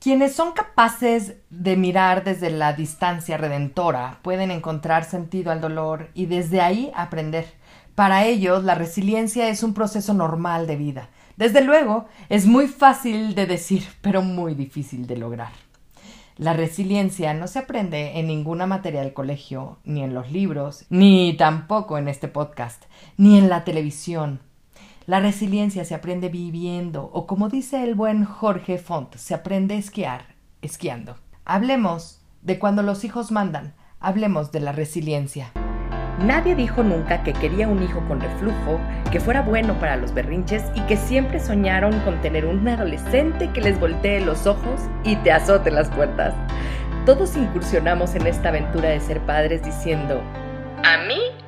Quienes son capaces de mirar desde la distancia redentora pueden encontrar sentido al dolor y desde ahí aprender. Para ellos, la resiliencia es un proceso normal de vida. Desde luego, es muy fácil de decir, pero muy difícil de lograr. La resiliencia no se aprende en ninguna materia del colegio, ni en los libros, ni tampoco en este podcast, ni en la televisión, la resiliencia se aprende viviendo o como dice el buen Jorge Font, se aprende a esquiar esquiando. Hablemos de cuando los hijos mandan, hablemos de la resiliencia. Nadie dijo nunca que quería un hijo con reflujo, que fuera bueno para los berrinches y que siempre soñaron con tener un adolescente que les voltee los ojos y te azote las puertas. Todos incursionamos en esta aventura de ser padres diciendo, a mí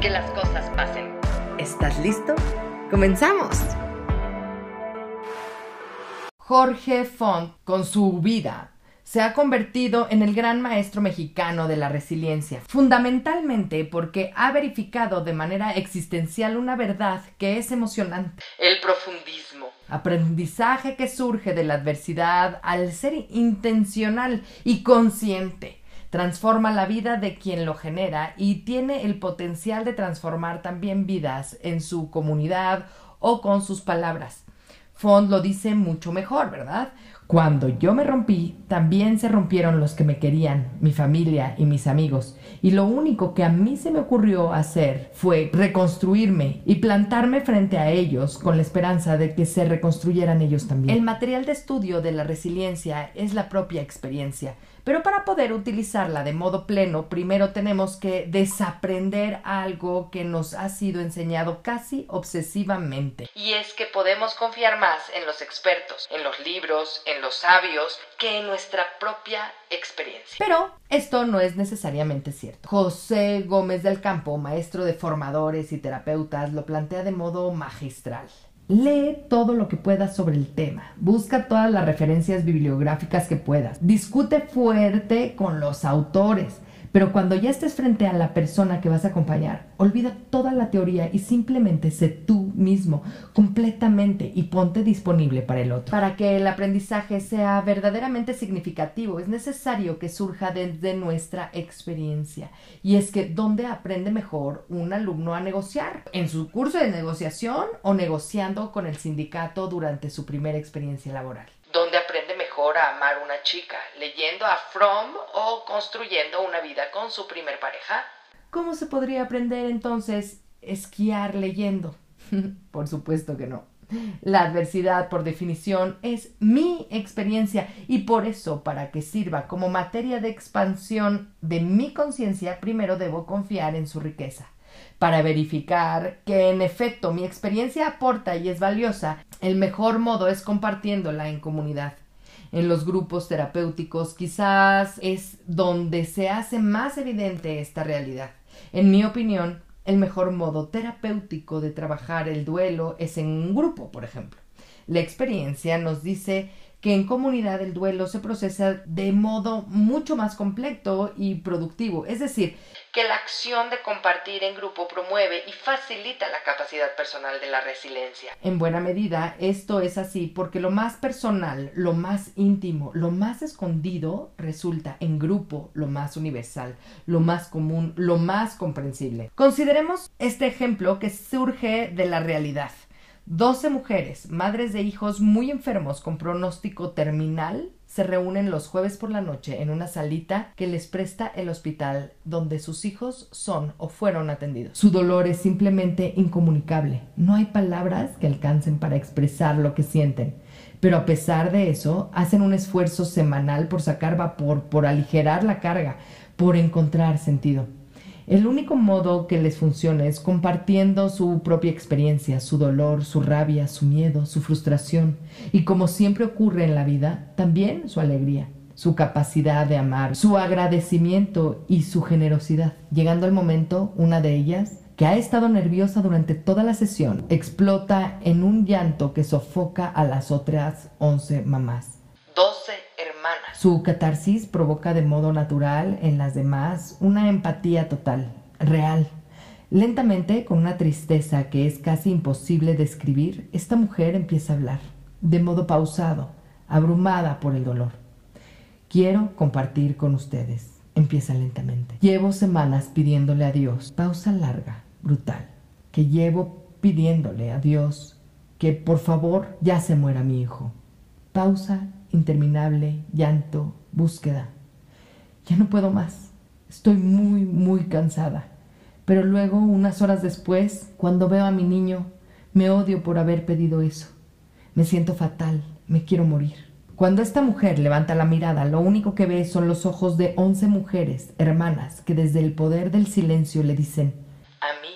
que las cosas pasen. ¿Estás listo? ¡Comenzamos! Jorge Font, con su vida, se ha convertido en el gran maestro mexicano de la resiliencia, fundamentalmente porque ha verificado de manera existencial una verdad que es emocionante. El profundismo. Aprendizaje que surge de la adversidad al ser intencional y consciente transforma la vida de quien lo genera y tiene el potencial de transformar también vidas en su comunidad o con sus palabras. Font lo dice mucho mejor, ¿verdad? Cuando yo me rompí, también se rompieron los que me querían, mi familia y mis amigos. Y lo único que a mí se me ocurrió hacer fue reconstruirme y plantarme frente a ellos con la esperanza de que se reconstruyeran ellos también. El material de estudio de la resiliencia es la propia experiencia. Pero para poder utilizarla de modo pleno, primero tenemos que desaprender algo que nos ha sido enseñado casi obsesivamente. Y es que podemos confiar más en los expertos, en los libros, en los sabios, que en nuestra propia experiencia. Pero esto no es necesariamente cierto. José Gómez del Campo, maestro de formadores y terapeutas, lo plantea de modo magistral. Lee todo lo que puedas sobre el tema. Busca todas las referencias bibliográficas que puedas. Discute fuerte con los autores. Pero cuando ya estés frente a la persona que vas a acompañar, olvida toda la teoría y simplemente sé tú mismo completamente y ponte disponible para el otro. Para que el aprendizaje sea verdaderamente significativo, es necesario que surja desde nuestra experiencia. Y es que, ¿dónde aprende mejor un alumno a negociar? ¿En su curso de negociación o negociando con el sindicato durante su primera experiencia laboral? ¿Dónde aprende mejor a amar una chica? ¿Leyendo a Fromm o construyendo una vida con su primer pareja? ¿Cómo se podría aprender entonces esquiar leyendo? por supuesto que no. La adversidad, por definición, es mi experiencia y por eso, para que sirva como materia de expansión de mi conciencia, primero debo confiar en su riqueza. Para verificar que en efecto mi experiencia aporta y es valiosa, el mejor modo es compartiéndola en comunidad. En los grupos terapéuticos quizás es donde se hace más evidente esta realidad. En mi opinión, el mejor modo terapéutico de trabajar el duelo es en un grupo, por ejemplo. La experiencia nos dice que en comunidad el duelo se procesa de modo mucho más completo y productivo, es decir, que la acción de compartir en grupo promueve y facilita la capacidad personal de la resiliencia. En buena medida, esto es así porque lo más personal, lo más íntimo, lo más escondido resulta en grupo lo más universal, lo más común, lo más comprensible. Consideremos este ejemplo que surge de la realidad. 12 mujeres, madres de hijos muy enfermos con pronóstico terminal, se reúnen los jueves por la noche en una salita que les presta el hospital donde sus hijos son o fueron atendidos. Su dolor es simplemente incomunicable. No hay palabras que alcancen para expresar lo que sienten. Pero a pesar de eso, hacen un esfuerzo semanal por sacar vapor, por aligerar la carga, por encontrar sentido. El único modo que les funcione es compartiendo su propia experiencia, su dolor, su rabia, su miedo, su frustración y como siempre ocurre en la vida, también su alegría, su capacidad de amar, su agradecimiento y su generosidad. Llegando el momento, una de ellas, que ha estado nerviosa durante toda la sesión, explota en un llanto que sofoca a las otras once mamás. Doce hermanas. Su catarsis provoca de modo natural en las demás una empatía total, real. Lentamente, con una tristeza que es casi imposible describir, esta mujer empieza a hablar, de modo pausado, abrumada por el dolor. Quiero compartir con ustedes. Empieza lentamente. Llevo semanas pidiéndole a Dios, pausa larga, brutal, que llevo pidiéndole a Dios que por favor ya se muera mi hijo. Pausa interminable, llanto, búsqueda. Ya no puedo más. Estoy muy, muy cansada. Pero luego, unas horas después, cuando veo a mi niño, me odio por haber pedido eso. Me siento fatal, me quiero morir. Cuando esta mujer levanta la mirada, lo único que ve son los ojos de once mujeres, hermanas, que desde el poder del silencio le dicen, A mí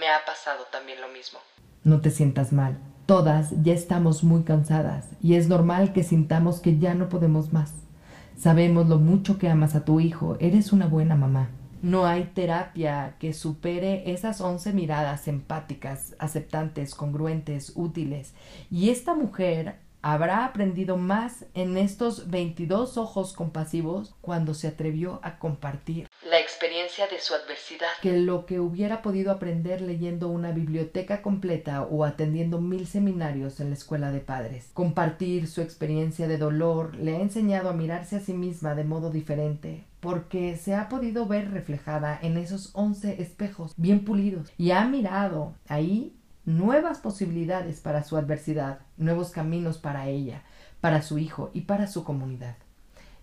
me ha pasado también lo mismo. No te sientas mal. Todas ya estamos muy cansadas y es normal que sintamos que ya no podemos más. Sabemos lo mucho que amas a tu hijo, eres una buena mamá. No hay terapia que supere esas once miradas empáticas, aceptantes, congruentes, útiles. Y esta mujer habrá aprendido más en estos 22 ojos compasivos cuando se atrevió a compartir de su adversidad que lo que hubiera podido aprender leyendo una biblioteca completa o atendiendo mil seminarios en la escuela de padres. Compartir su experiencia de dolor le ha enseñado a mirarse a sí misma de modo diferente, porque se ha podido ver reflejada en esos once espejos bien pulidos y ha mirado ahí nuevas posibilidades para su adversidad, nuevos caminos para ella, para su hijo y para su comunidad.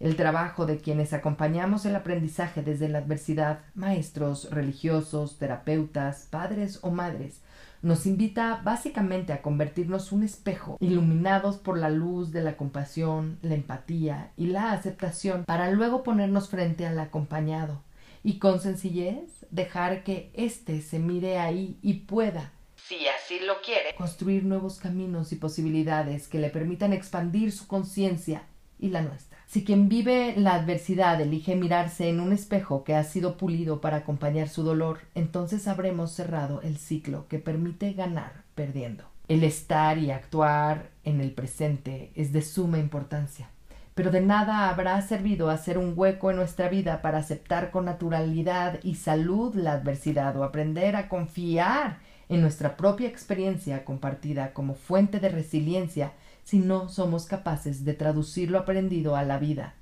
El trabajo de quienes acompañamos el aprendizaje desde la adversidad, maestros, religiosos, terapeutas, padres o madres, nos invita básicamente a convertirnos un espejo, iluminados por la luz de la compasión, la empatía y la aceptación, para luego ponernos frente al acompañado y con sencillez dejar que éste se mire ahí y pueda si así lo quiere, construir nuevos caminos y posibilidades que le permitan expandir su conciencia y la nuestra. Si quien vive la adversidad elige mirarse en un espejo que ha sido pulido para acompañar su dolor, entonces habremos cerrado el ciclo que permite ganar perdiendo. El estar y actuar en el presente es de suma importancia pero de nada habrá servido hacer un hueco en nuestra vida para aceptar con naturalidad y salud la adversidad o aprender a confiar en nuestra propia experiencia compartida como fuente de resiliencia si no somos capaces de traducir lo aprendido a la vida.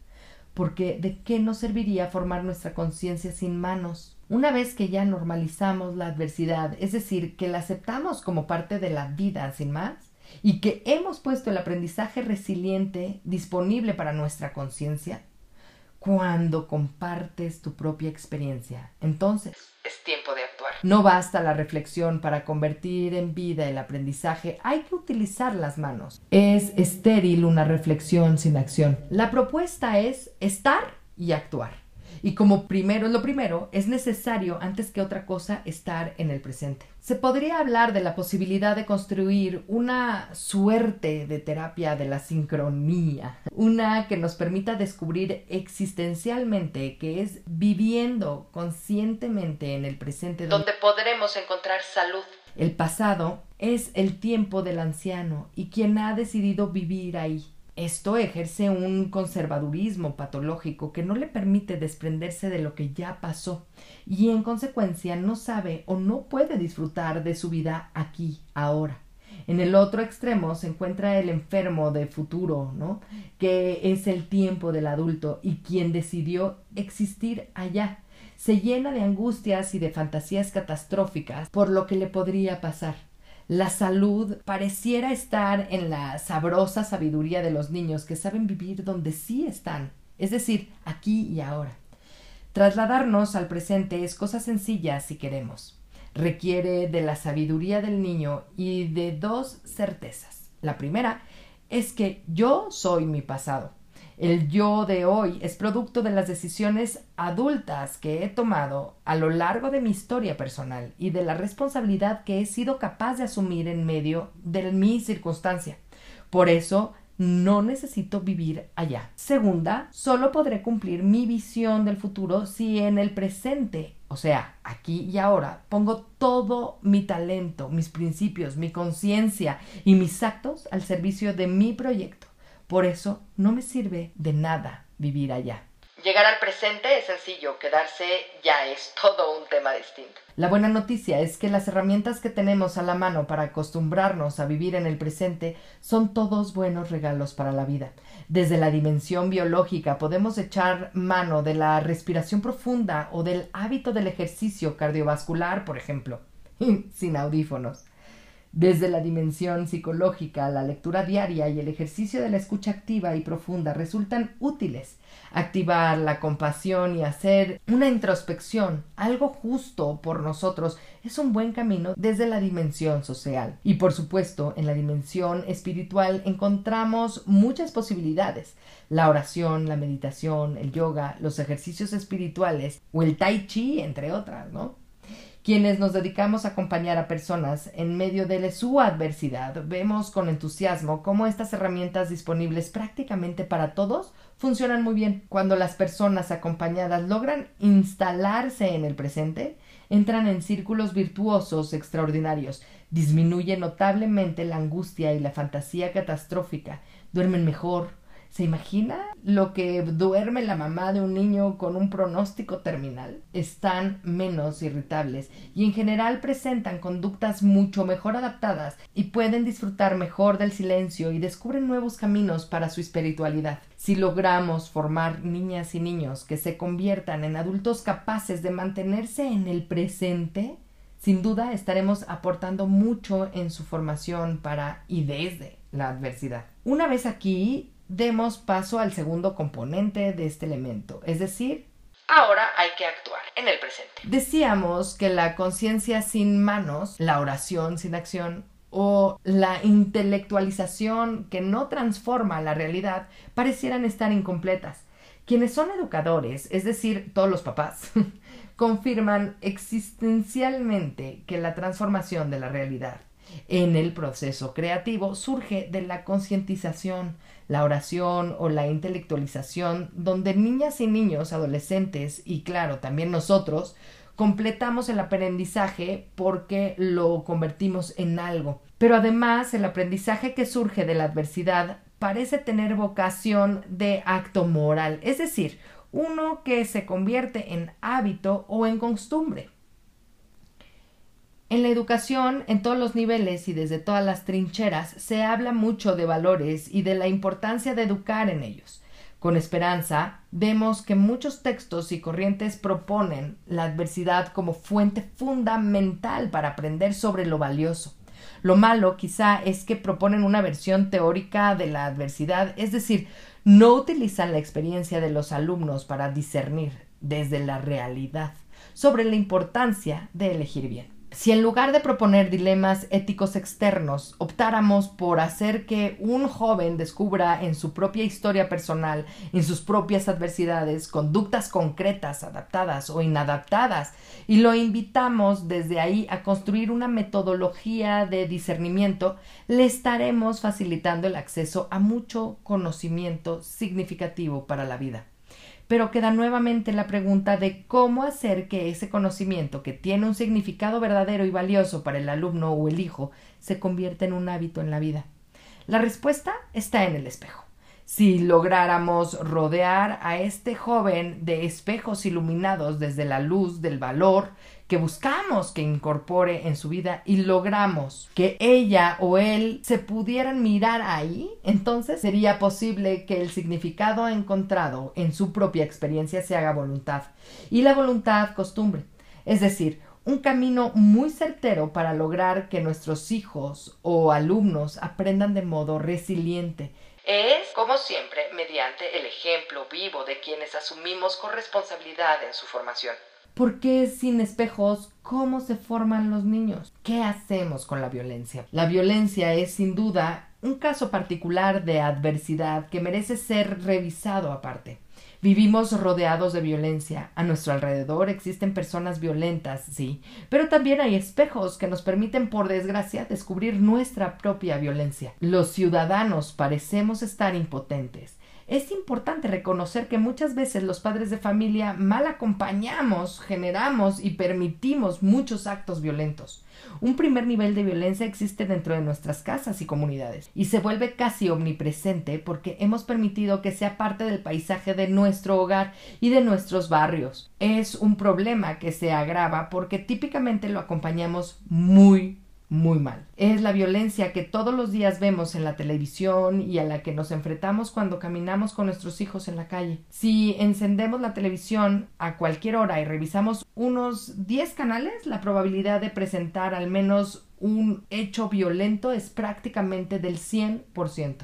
Porque ¿de qué nos serviría formar nuestra conciencia sin manos? Una vez que ya normalizamos la adversidad, es decir, que la aceptamos como parte de la vida sin más, y que hemos puesto el aprendizaje resiliente disponible para nuestra conciencia, cuando compartes tu propia experiencia, entonces es tiempo. No basta la reflexión para convertir en vida el aprendizaje, hay que utilizar las manos. Es estéril una reflexión sin acción. La propuesta es estar y actuar. Y como primero lo primero, es necesario, antes que otra cosa, estar en el presente. Se podría hablar de la posibilidad de construir una suerte de terapia de la sincronía, una que nos permita descubrir existencialmente que es viviendo conscientemente en el presente donde podremos encontrar salud. El pasado es el tiempo del anciano y quien ha decidido vivir ahí. Esto ejerce un conservadurismo patológico que no le permite desprenderse de lo que ya pasó y en consecuencia no sabe o no puede disfrutar de su vida aquí, ahora. En el otro extremo se encuentra el enfermo de futuro, ¿no? Que es el tiempo del adulto y quien decidió existir allá. Se llena de angustias y de fantasías catastróficas por lo que le podría pasar la salud pareciera estar en la sabrosa sabiduría de los niños que saben vivir donde sí están, es decir, aquí y ahora. Trasladarnos al presente es cosa sencilla si queremos. Requiere de la sabiduría del niño y de dos certezas. La primera es que yo soy mi pasado. El yo de hoy es producto de las decisiones adultas que he tomado a lo largo de mi historia personal y de la responsabilidad que he sido capaz de asumir en medio de mi circunstancia. Por eso no necesito vivir allá. Segunda, solo podré cumplir mi visión del futuro si en el presente, o sea, aquí y ahora, pongo todo mi talento, mis principios, mi conciencia y mis actos al servicio de mi proyecto. Por eso no me sirve de nada vivir allá. Llegar al presente es sencillo, quedarse ya es todo un tema distinto. La buena noticia es que las herramientas que tenemos a la mano para acostumbrarnos a vivir en el presente son todos buenos regalos para la vida. Desde la dimensión biológica podemos echar mano de la respiración profunda o del hábito del ejercicio cardiovascular, por ejemplo, sin audífonos. Desde la dimensión psicológica, la lectura diaria y el ejercicio de la escucha activa y profunda resultan útiles. Activar la compasión y hacer una introspección, algo justo por nosotros, es un buen camino desde la dimensión social. Y por supuesto, en la dimensión espiritual encontramos muchas posibilidades. La oración, la meditación, el yoga, los ejercicios espirituales o el tai chi, entre otras, ¿no? Quienes nos dedicamos a acompañar a personas en medio de su adversidad, vemos con entusiasmo cómo estas herramientas disponibles prácticamente para todos funcionan muy bien. Cuando las personas acompañadas logran instalarse en el presente, entran en círculos virtuosos extraordinarios, disminuye notablemente la angustia y la fantasía catastrófica, duermen mejor, ¿Se imagina lo que duerme la mamá de un niño con un pronóstico terminal? Están menos irritables y en general presentan conductas mucho mejor adaptadas y pueden disfrutar mejor del silencio y descubren nuevos caminos para su espiritualidad. Si logramos formar niñas y niños que se conviertan en adultos capaces de mantenerse en el presente, sin duda estaremos aportando mucho en su formación para y desde la adversidad. Una vez aquí, demos paso al segundo componente de este elemento, es decir, ahora hay que actuar en el presente. Decíamos que la conciencia sin manos, la oración sin acción o la intelectualización que no transforma la realidad parecieran estar incompletas. Quienes son educadores, es decir, todos los papás, confirman existencialmente que la transformación de la realidad en el proceso creativo surge de la concientización, la oración o la intelectualización, donde niñas y niños, adolescentes y claro, también nosotros, completamos el aprendizaje porque lo convertimos en algo. Pero además el aprendizaje que surge de la adversidad parece tener vocación de acto moral, es decir, uno que se convierte en hábito o en costumbre. En la educación, en todos los niveles y desde todas las trincheras, se habla mucho de valores y de la importancia de educar en ellos. Con esperanza, vemos que muchos textos y corrientes proponen la adversidad como fuente fundamental para aprender sobre lo valioso. Lo malo quizá es que proponen una versión teórica de la adversidad, es decir, no utilizan la experiencia de los alumnos para discernir desde la realidad sobre la importancia de elegir bien si en lugar de proponer dilemas éticos externos optáramos por hacer que un joven descubra en su propia historia personal, en sus propias adversidades, conductas concretas, adaptadas o inadaptadas, y lo invitamos desde ahí a construir una metodología de discernimiento, le estaremos facilitando el acceso a mucho conocimiento significativo para la vida pero queda nuevamente la pregunta de cómo hacer que ese conocimiento que tiene un significado verdadero y valioso para el alumno o el hijo se convierta en un hábito en la vida. La respuesta está en el espejo. Si lográramos rodear a este joven de espejos iluminados desde la luz del valor que buscamos que incorpore en su vida y logramos que ella o él se pudieran mirar ahí, entonces sería posible que el significado encontrado en su propia experiencia se haga voluntad y la voluntad costumbre. Es decir, un camino muy certero para lograr que nuestros hijos o alumnos aprendan de modo resiliente. Es, como siempre, mediante el ejemplo vivo de quienes asumimos corresponsabilidad en su formación. ¿Por qué sin espejos? ¿Cómo se forman los niños? ¿Qué hacemos con la violencia? La violencia es sin duda un caso particular de adversidad que merece ser revisado aparte. Vivimos rodeados de violencia. A nuestro alrededor existen personas violentas, sí, pero también hay espejos que nos permiten, por desgracia, descubrir nuestra propia violencia. Los ciudadanos parecemos estar impotentes. Es importante reconocer que muchas veces los padres de familia mal acompañamos, generamos y permitimos muchos actos violentos. Un primer nivel de violencia existe dentro de nuestras casas y comunidades y se vuelve casi omnipresente porque hemos permitido que sea parte del paisaje de nuestro hogar y de nuestros barrios. Es un problema que se agrava porque típicamente lo acompañamos muy muy mal. Es la violencia que todos los días vemos en la televisión y a la que nos enfrentamos cuando caminamos con nuestros hijos en la calle. Si encendemos la televisión a cualquier hora y revisamos unos 10 canales, la probabilidad de presentar al menos un hecho violento es prácticamente del 100%.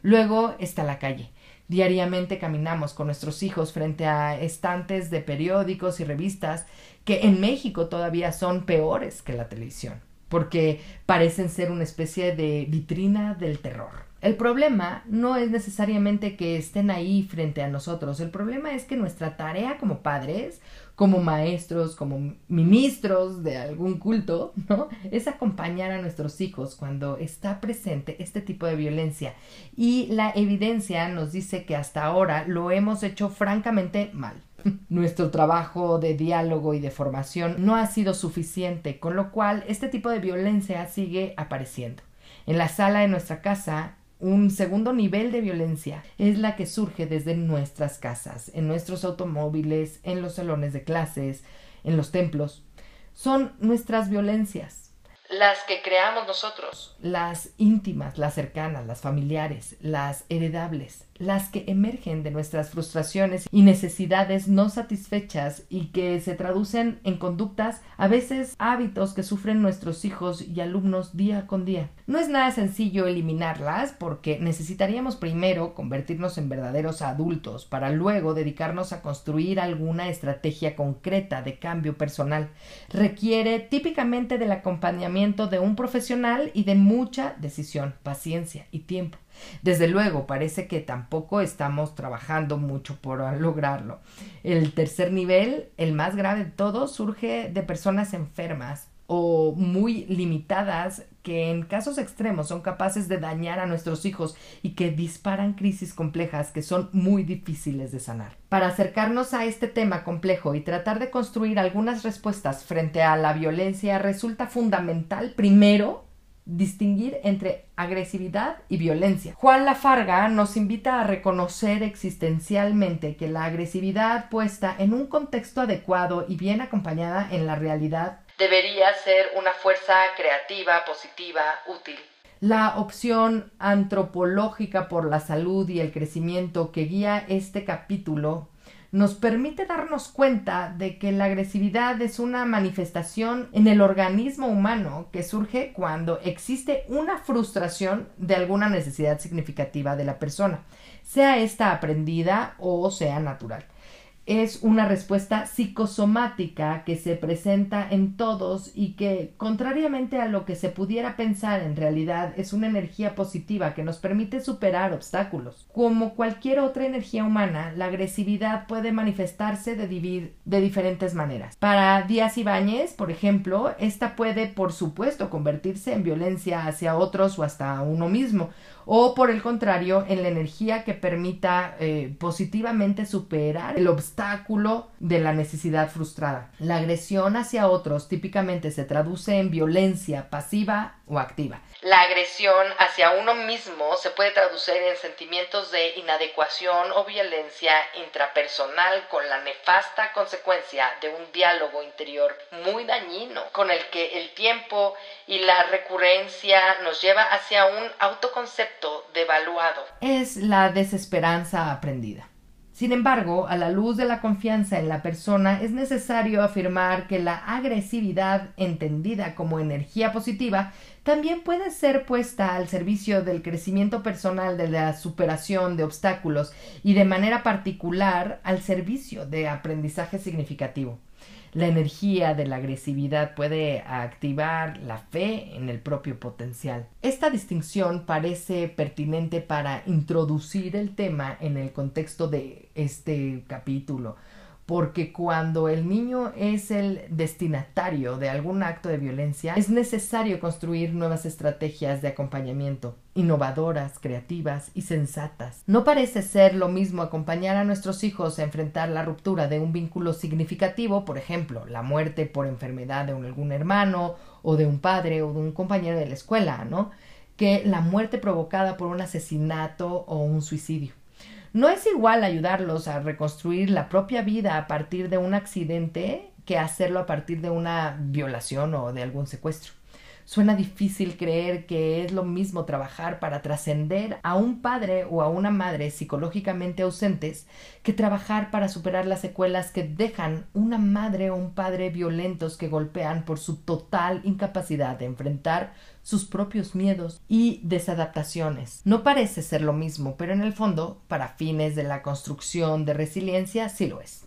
Luego está la calle. Diariamente caminamos con nuestros hijos frente a estantes de periódicos y revistas que en México todavía son peores que la televisión porque parecen ser una especie de vitrina del terror. El problema no es necesariamente que estén ahí frente a nosotros, el problema es que nuestra tarea como padres, como maestros, como ministros de algún culto, ¿no? Es acompañar a nuestros hijos cuando está presente este tipo de violencia. Y la evidencia nos dice que hasta ahora lo hemos hecho francamente mal. Nuestro trabajo de diálogo y de formación no ha sido suficiente, con lo cual este tipo de violencia sigue apareciendo. En la sala de nuestra casa, un segundo nivel de violencia es la que surge desde nuestras casas, en nuestros automóviles, en los salones de clases, en los templos. Son nuestras violencias. Las que creamos nosotros, las íntimas, las cercanas, las familiares, las heredables, las que emergen de nuestras frustraciones y necesidades no satisfechas y que se traducen en conductas, a veces hábitos que sufren nuestros hijos y alumnos día con día. No es nada sencillo eliminarlas porque necesitaríamos primero convertirnos en verdaderos adultos para luego dedicarnos a construir alguna estrategia concreta de cambio personal. Requiere típicamente del acompañamiento de un profesional y de mucha decisión, paciencia y tiempo. Desde luego, parece que tampoco estamos trabajando mucho por lograrlo. El tercer nivel, el más grave de todos, surge de personas enfermas o muy limitadas que en casos extremos son capaces de dañar a nuestros hijos y que disparan crisis complejas que son muy difíciles de sanar. Para acercarnos a este tema complejo y tratar de construir algunas respuestas frente a la violencia resulta fundamental primero distinguir entre agresividad y violencia. Juan Lafarga nos invita a reconocer existencialmente que la agresividad puesta en un contexto adecuado y bien acompañada en la realidad debería ser una fuerza creativa, positiva, útil. La opción antropológica por la salud y el crecimiento que guía este capítulo nos permite darnos cuenta de que la agresividad es una manifestación en el organismo humano que surge cuando existe una frustración de alguna necesidad significativa de la persona, sea esta aprendida o sea natural es una respuesta psicosomática que se presenta en todos y que, contrariamente a lo que se pudiera pensar en realidad, es una energía positiva que nos permite superar obstáculos. Como cualquier otra energía humana, la agresividad puede manifestarse de, diferentes maneras. Para Díaz Ibáñez, por ejemplo, esta puede, por supuesto, convertirse en violencia hacia otros o hasta uno mismo, o por el contrario en la energía que permita eh, positivamente superar el obstáculo de la necesidad frustrada. La agresión hacia otros típicamente se traduce en violencia pasiva o activa. La agresión hacia uno mismo se puede traducir en sentimientos de inadecuación o violencia intrapersonal con la nefasta consecuencia de un diálogo interior muy dañino con el que el tiempo y la recurrencia nos lleva hacia un autoconcepto devaluado. Es la desesperanza aprendida. Sin embargo, a la luz de la confianza en la persona, es necesario afirmar que la agresividad, entendida como energía positiva, también puede ser puesta al servicio del crecimiento personal, de la superación de obstáculos y de manera particular al servicio de aprendizaje significativo. La energía de la agresividad puede activar la fe en el propio potencial. Esta distinción parece pertinente para introducir el tema en el contexto de este capítulo porque cuando el niño es el destinatario de algún acto de violencia, es necesario construir nuevas estrategias de acompañamiento, innovadoras, creativas y sensatas. No parece ser lo mismo acompañar a nuestros hijos a enfrentar la ruptura de un vínculo significativo, por ejemplo, la muerte por enfermedad de algún hermano, o de un padre, o de un compañero de la escuela, ¿no? que la muerte provocada por un asesinato o un suicidio. No es igual ayudarlos a reconstruir la propia vida a partir de un accidente que hacerlo a partir de una violación o de algún secuestro. Suena difícil creer que es lo mismo trabajar para trascender a un padre o a una madre psicológicamente ausentes que trabajar para superar las secuelas que dejan una madre o un padre violentos que golpean por su total incapacidad de enfrentar sus propios miedos y desadaptaciones. No parece ser lo mismo, pero en el fondo, para fines de la construcción de resiliencia, sí lo es.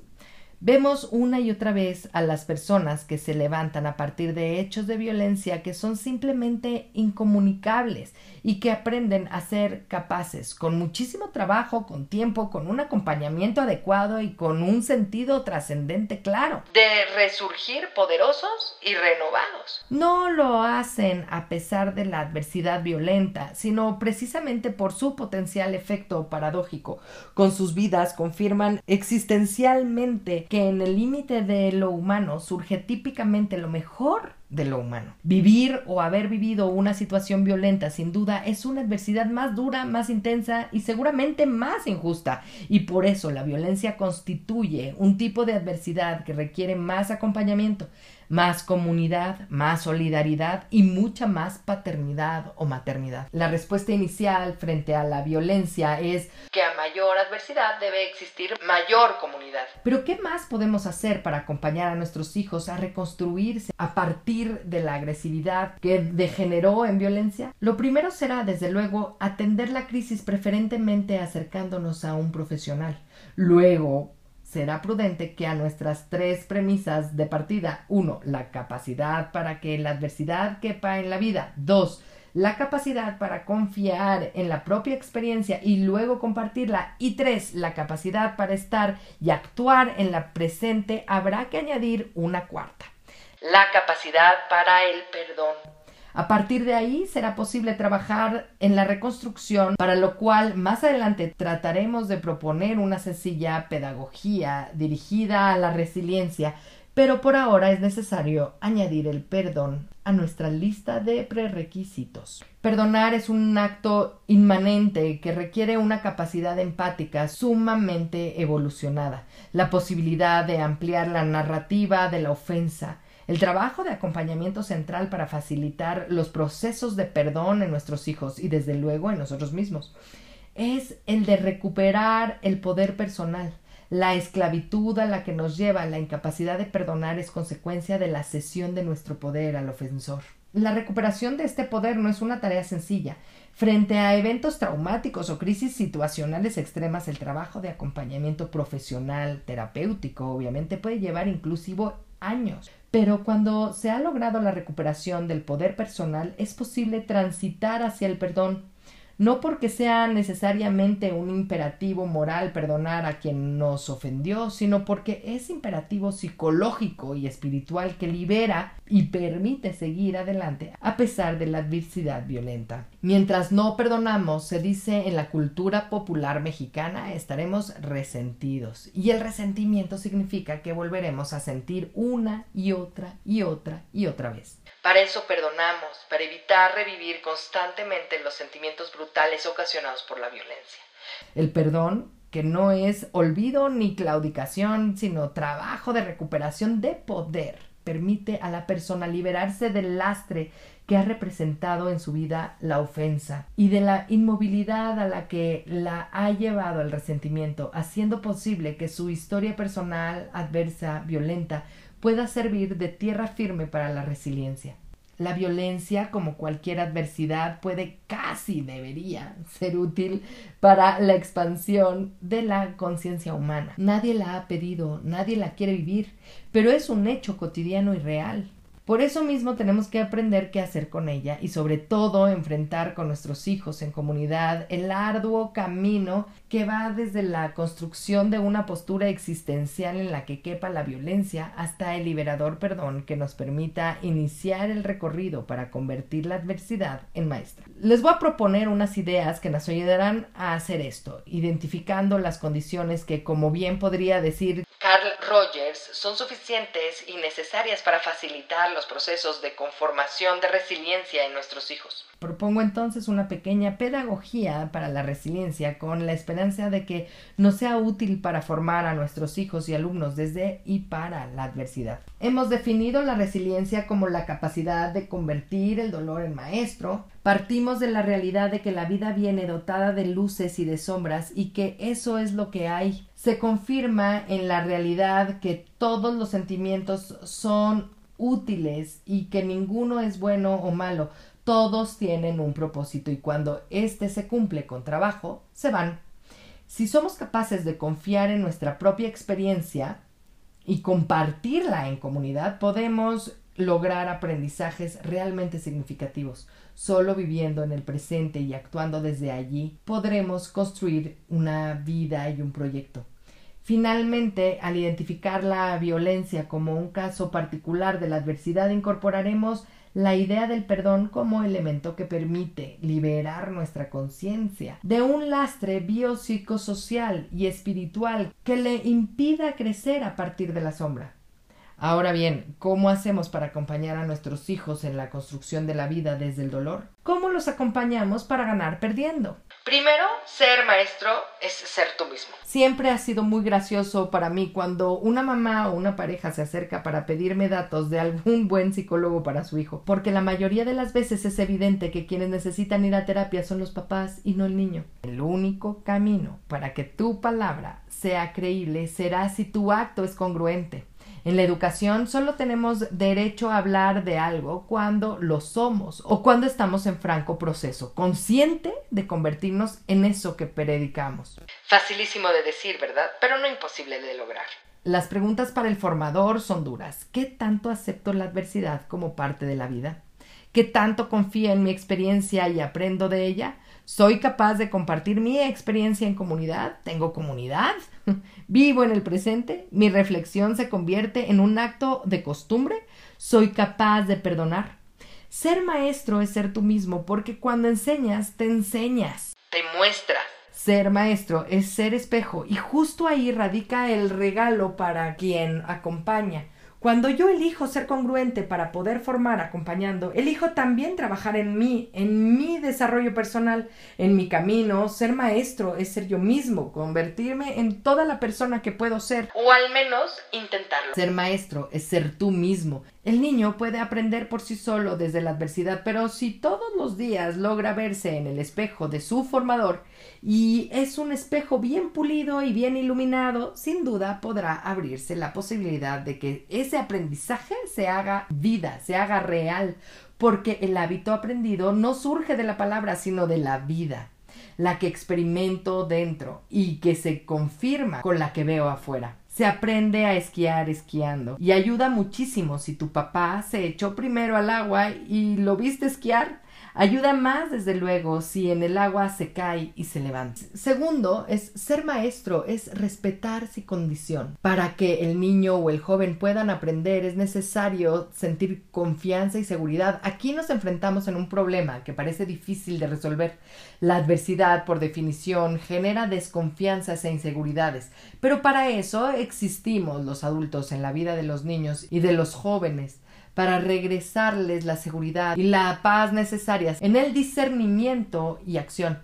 Vemos una y otra vez a las personas que se levantan a partir de hechos de violencia que son simplemente incomunicables y que aprenden a ser capaces, con muchísimo trabajo, con tiempo, con un acompañamiento adecuado y con un sentido trascendente claro, de resurgir poderosos y renovados. No lo hacen a pesar de la adversidad violenta, sino precisamente por su potencial efecto paradójico. Con sus vidas confirman existencialmente que en el límite de lo humano surge típicamente lo mejor de lo humano. Vivir o haber vivido una situación violenta sin duda es una adversidad más dura, más intensa y seguramente más injusta y por eso la violencia constituye un tipo de adversidad que requiere más acompañamiento, más comunidad, más solidaridad y mucha más paternidad o maternidad. La respuesta inicial frente a la violencia es que a mayor adversidad debe existir mayor comunidad. Pero ¿qué más podemos hacer para acompañar a nuestros hijos a reconstruirse a partir de la agresividad que degeneró en violencia? Lo primero será, desde luego, atender la crisis preferentemente acercándonos a un profesional. Luego, será prudente que a nuestras tres premisas de partida, uno, la capacidad para que la adversidad quepa en la vida, dos, la capacidad para confiar en la propia experiencia y luego compartirla, y tres, la capacidad para estar y actuar en la presente, habrá que añadir una cuarta, la capacidad para el perdón. A partir de ahí será posible trabajar en la reconstrucción, para lo cual más adelante trataremos de proponer una sencilla pedagogía dirigida a la resiliencia, pero por ahora es necesario añadir el perdón a nuestra lista de prerequisitos. Perdonar es un acto inmanente que requiere una capacidad empática sumamente evolucionada, la posibilidad de ampliar la narrativa de la ofensa, el trabajo de acompañamiento central para facilitar los procesos de perdón en nuestros hijos y desde luego en nosotros mismos es el de recuperar el poder personal. La esclavitud a la que nos lleva la incapacidad de perdonar es consecuencia de la cesión de nuestro poder al ofensor. La recuperación de este poder no es una tarea sencilla. Frente a eventos traumáticos o crisis situacionales extremas, el trabajo de acompañamiento profesional, terapéutico, obviamente puede llevar inclusive años. Pero cuando se ha logrado la recuperación del poder personal, es posible transitar hacia el perdón no porque sea necesariamente un imperativo moral perdonar a quien nos ofendió, sino porque es imperativo psicológico y espiritual que libera y permite seguir adelante a pesar de la adversidad violenta. Mientras no perdonamos, se dice en la cultura popular mexicana, estaremos resentidos. Y el resentimiento significa que volveremos a sentir una y otra y otra y otra vez. Para eso perdonamos, para evitar revivir constantemente los sentimientos brutales ocasionados por la violencia. El perdón, que no es olvido ni claudicación, sino trabajo de recuperación de poder, permite a la persona liberarse del lastre que ha representado en su vida la ofensa y de la inmovilidad a la que la ha llevado el resentimiento, haciendo posible que su historia personal adversa, violenta, pueda servir de tierra firme para la resiliencia. La violencia, como cualquier adversidad, puede casi debería ser útil para la expansión de la conciencia humana. Nadie la ha pedido, nadie la quiere vivir, pero es un hecho cotidiano y real. Por eso mismo tenemos que aprender qué hacer con ella y sobre todo enfrentar con nuestros hijos en comunidad el arduo camino que va desde la construcción de una postura existencial en la que quepa la violencia hasta el liberador perdón que nos permita iniciar el recorrido para convertir la adversidad en maestra. Les voy a proponer unas ideas que nos ayudarán a hacer esto, identificando las condiciones que, como bien podría decir Carl Rogers, son suficientes y necesarias para facilitar los procesos de conformación de resiliencia en nuestros hijos. Propongo entonces una pequeña pedagogía para la resiliencia con la esperanza de que nos sea útil para formar a nuestros hijos y alumnos desde y para la adversidad. Hemos definido la resiliencia como la capacidad de convertir el dolor en maestro. Partimos de la realidad de que la vida viene dotada de luces y de sombras y que eso es lo que hay. Se confirma en la realidad que todos los sentimientos son útiles y que ninguno es bueno o malo, todos tienen un propósito y cuando éste se cumple con trabajo, se van. Si somos capaces de confiar en nuestra propia experiencia y compartirla en comunidad, podemos lograr aprendizajes realmente significativos. Solo viviendo en el presente y actuando desde allí podremos construir una vida y un proyecto. Finalmente, al identificar la violencia como un caso particular de la adversidad, incorporaremos la idea del perdón como elemento que permite liberar nuestra conciencia de un lastre biopsicosocial y espiritual que le impida crecer a partir de la sombra. Ahora bien, ¿cómo hacemos para acompañar a nuestros hijos en la construcción de la vida desde el dolor? ¿Cómo los acompañamos para ganar perdiendo? Primero, ser maestro es ser tú mismo. Siempre ha sido muy gracioso para mí cuando una mamá o una pareja se acerca para pedirme datos de algún buen psicólogo para su hijo, porque la mayoría de las veces es evidente que quienes necesitan ir a terapia son los papás y no el niño. El único camino para que tu palabra sea creíble será si tu acto es congruente. En la educación solo tenemos derecho a hablar de algo cuando lo somos o cuando estamos en franco proceso, consciente de convertirnos en eso que predicamos. Facilísimo de decir, ¿verdad? Pero no imposible de lograr. Las preguntas para el formador son duras. ¿Qué tanto acepto la adversidad como parte de la vida? ¿Qué tanto confío en mi experiencia y aprendo de ella? ¿Soy capaz de compartir mi experiencia en comunidad? ¿Tengo comunidad? ¿Vivo en el presente? ¿Mi reflexión se convierte en un acto de costumbre? ¿Soy capaz de perdonar? Ser maestro es ser tú mismo porque cuando enseñas, te enseñas. Te muestras. Ser maestro es ser espejo y justo ahí radica el regalo para quien acompaña cuando yo elijo ser congruente para poder formar acompañando, elijo también trabajar en mí, en mi desarrollo personal, en mi camino. Ser maestro es ser yo mismo, convertirme en toda la persona que puedo ser. O al menos intentarlo. Ser maestro es ser tú mismo. El niño puede aprender por sí solo desde la adversidad, pero si todos los días logra verse en el espejo de su formador, y es un espejo bien pulido y bien iluminado, sin duda podrá abrirse la posibilidad de que ese aprendizaje se haga vida, se haga real, porque el hábito aprendido no surge de la palabra, sino de la vida, la que experimento dentro y que se confirma con la que veo afuera. Se aprende a esquiar esquiando. Y ayuda muchísimo si tu papá se echó primero al agua y lo viste esquiar Ayuda más, desde luego, si en el agua se cae y se levanta. Segundo, es ser maestro, es respetar su condición. Para que el niño o el joven puedan aprender es necesario sentir confianza y seguridad. Aquí nos enfrentamos en un problema que parece difícil de resolver. La adversidad, por definición, genera desconfianzas e inseguridades. Pero para eso existimos los adultos en la vida de los niños y de los jóvenes para regresarles la seguridad y la paz necesarias en el discernimiento y acción.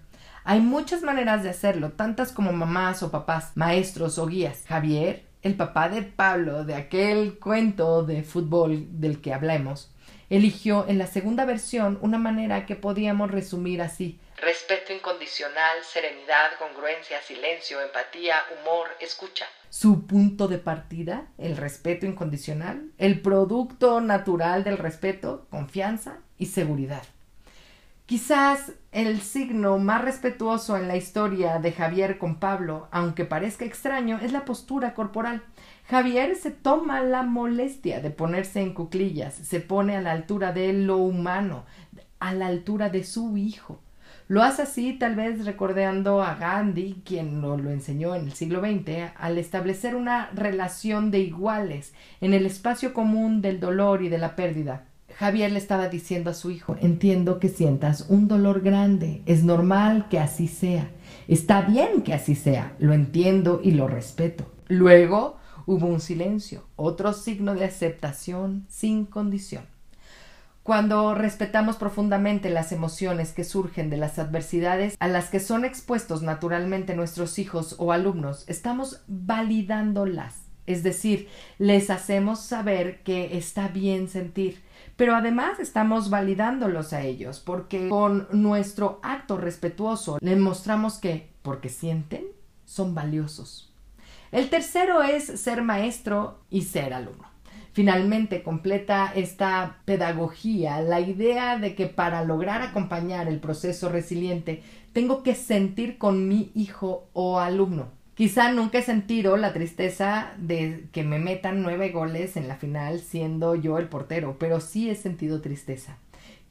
Hay muchas maneras de hacerlo, tantas como mamás o papás, maestros o guías. Javier, el papá de Pablo, de aquel cuento de fútbol del que hablemos, eligió en la segunda versión una manera que podíamos resumir así. Respeto incondicional, serenidad, congruencia, silencio, empatía, humor, escucha. Su punto de partida, el respeto incondicional, el producto natural del respeto, confianza y seguridad. Quizás el signo más respetuoso en la historia de Javier con Pablo, aunque parezca extraño, es la postura corporal. Javier se toma la molestia de ponerse en cuclillas, se pone a la altura de lo humano, a la altura de su hijo. Lo hace así tal vez recordando a Gandhi, quien nos lo enseñó en el siglo XX, al establecer una relación de iguales en el espacio común del dolor y de la pérdida. Javier le estaba diciendo a su hijo, entiendo que sientas un dolor grande, es normal que así sea, está bien que así sea, lo entiendo y lo respeto. Luego hubo un silencio, otro signo de aceptación sin condición. Cuando respetamos profundamente las emociones que surgen de las adversidades a las que son expuestos naturalmente nuestros hijos o alumnos, estamos validándolas. Es decir, les hacemos saber que está bien sentir, pero además estamos validándolos a ellos porque con nuestro acto respetuoso les mostramos que, porque sienten, son valiosos. El tercero es ser maestro y ser alumno. Finalmente completa esta pedagogía la idea de que para lograr acompañar el proceso resiliente tengo que sentir con mi hijo o alumno. Quizá nunca he sentido la tristeza de que me metan nueve goles en la final siendo yo el portero, pero sí he sentido tristeza.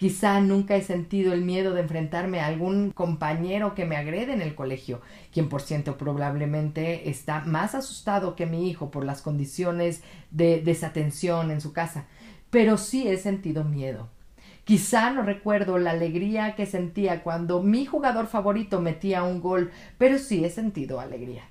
Quizá nunca he sentido el miedo de enfrentarme a algún compañero que me agrede en el colegio, quien por cierto probablemente está más asustado que mi hijo por las condiciones de desatención en su casa, pero sí he sentido miedo. Quizá no recuerdo la alegría que sentía cuando mi jugador favorito metía un gol, pero sí he sentido alegría.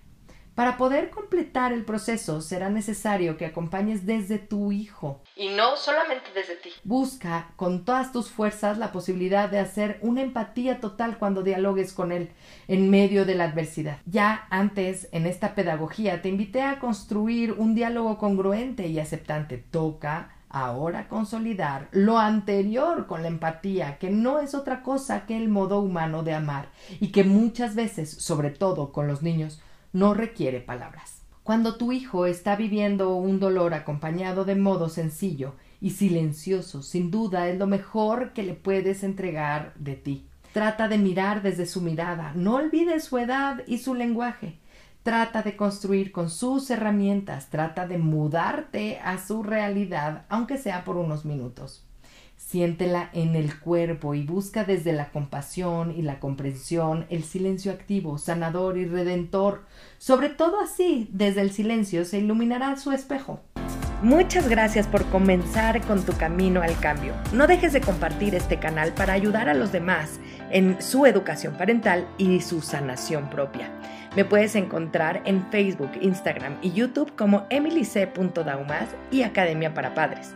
Para poder completar el proceso será necesario que acompañes desde tu hijo. Y no solamente desde ti. Busca con todas tus fuerzas la posibilidad de hacer una empatía total cuando dialogues con él en medio de la adversidad. Ya antes, en esta pedagogía, te invité a construir un diálogo congruente y aceptante. Toca ahora consolidar lo anterior con la empatía, que no es otra cosa que el modo humano de amar y que muchas veces, sobre todo con los niños, no requiere palabras. Cuando tu hijo está viviendo un dolor acompañado de modo sencillo y silencioso, sin duda es lo mejor que le puedes entregar de ti. Trata de mirar desde su mirada, no olvides su edad y su lenguaje. Trata de construir con sus herramientas, trata de mudarte a su realidad, aunque sea por unos minutos. Siéntela en el cuerpo y busca desde la compasión y la comprensión el silencio activo, sanador y redentor. Sobre todo así, desde el silencio se iluminará su espejo. Muchas gracias por comenzar con tu camino al cambio. No dejes de compartir este canal para ayudar a los demás en su educación parental y su sanación propia. Me puedes encontrar en Facebook, Instagram y YouTube como emilyc.daumas y Academia para Padres.